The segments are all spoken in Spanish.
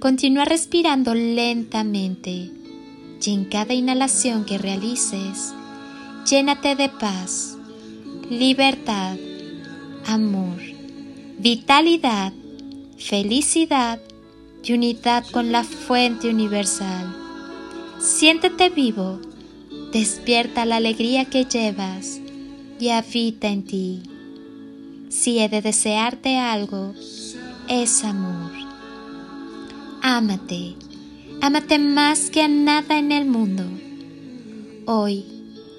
Continúa respirando lentamente y en cada inhalación que realices, llénate de paz, libertad, amor, vitalidad, felicidad y unidad con la fuente universal. Siéntete vivo, despierta la alegría que llevas y habita en ti. Si he de desearte algo, es amor. Ámate, ámate más que a nada en el mundo. Hoy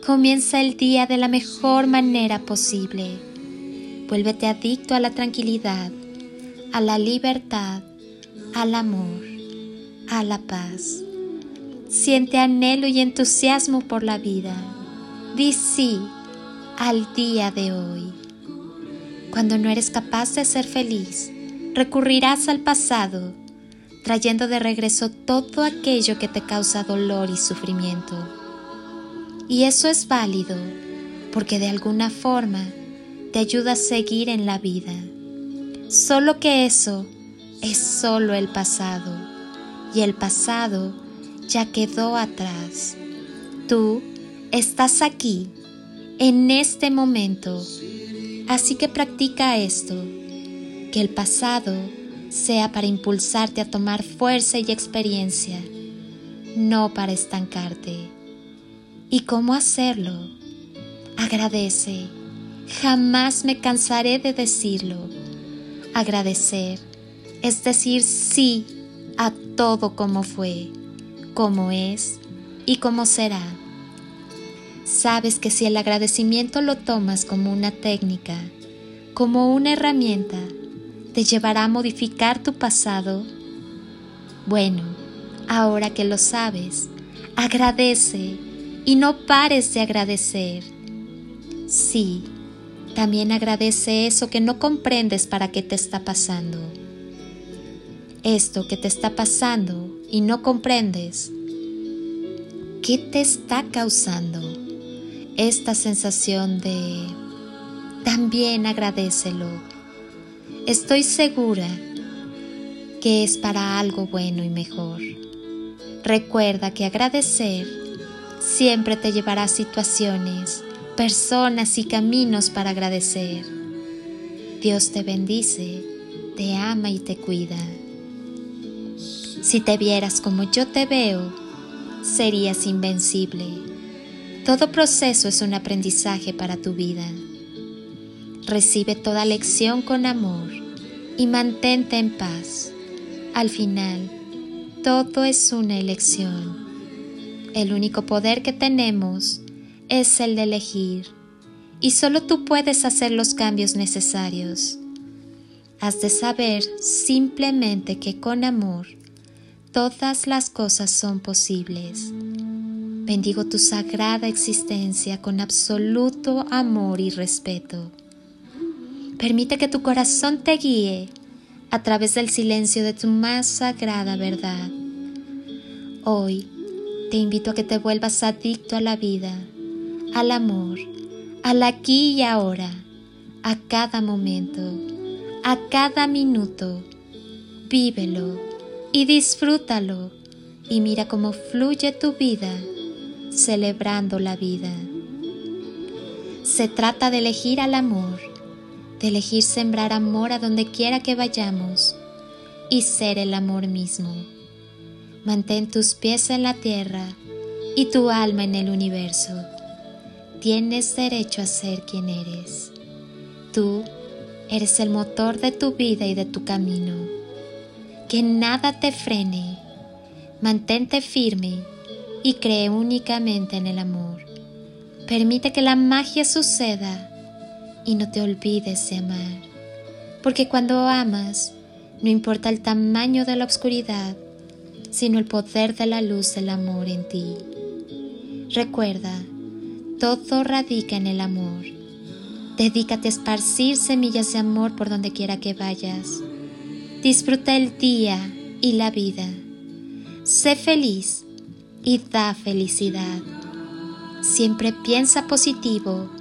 comienza el día de la mejor manera posible. Vuélvete adicto a la tranquilidad, a la libertad, al amor, a la paz. Siente anhelo y entusiasmo por la vida. Di sí al día de hoy. Cuando no eres capaz de ser feliz, recurrirás al pasado trayendo de regreso todo aquello que te causa dolor y sufrimiento. Y eso es válido porque de alguna forma te ayuda a seguir en la vida. Solo que eso es solo el pasado y el pasado ya quedó atrás. Tú estás aquí, en este momento, así que practica esto, que el pasado sea para impulsarte a tomar fuerza y experiencia, no para estancarte. ¿Y cómo hacerlo? Agradece. Jamás me cansaré de decirlo. Agradecer es decir sí a todo como fue, como es y como será. Sabes que si el agradecimiento lo tomas como una técnica, como una herramienta, te llevará a modificar tu pasado? Bueno, ahora que lo sabes, agradece y no pares de agradecer. Sí, también agradece eso que no comprendes para qué te está pasando. Esto que te está pasando y no comprendes, ¿qué te está causando? Esta sensación de... También agradecelo Estoy segura que es para algo bueno y mejor. Recuerda que agradecer siempre te llevará a situaciones, personas y caminos para agradecer. Dios te bendice, te ama y te cuida. Si te vieras como yo te veo, serías invencible. Todo proceso es un aprendizaje para tu vida. Recibe toda lección con amor y mantente en paz. Al final, todo es una elección. El único poder que tenemos es el de elegir y solo tú puedes hacer los cambios necesarios. Has de saber simplemente que con amor todas las cosas son posibles. Bendigo tu sagrada existencia con absoluto amor y respeto. Permite que tu corazón te guíe a través del silencio de tu más sagrada verdad. Hoy te invito a que te vuelvas adicto a la vida, al amor, al aquí y ahora, a cada momento, a cada minuto. Vívelo y disfrútalo y mira cómo fluye tu vida celebrando la vida. Se trata de elegir al amor de elegir sembrar amor a donde quiera que vayamos y ser el amor mismo. Mantén tus pies en la tierra y tu alma en el universo. Tienes derecho a ser quien eres. Tú eres el motor de tu vida y de tu camino. Que nada te frene. Mantente firme y cree únicamente en el amor. Permite que la magia suceda y no te olvides de amar. Porque cuando amas, no importa el tamaño de la oscuridad, sino el poder de la luz del amor en ti. Recuerda, todo radica en el amor. Dedícate a esparcir semillas de amor por donde quiera que vayas. Disfruta el día y la vida. Sé feliz y da felicidad. Siempre piensa positivo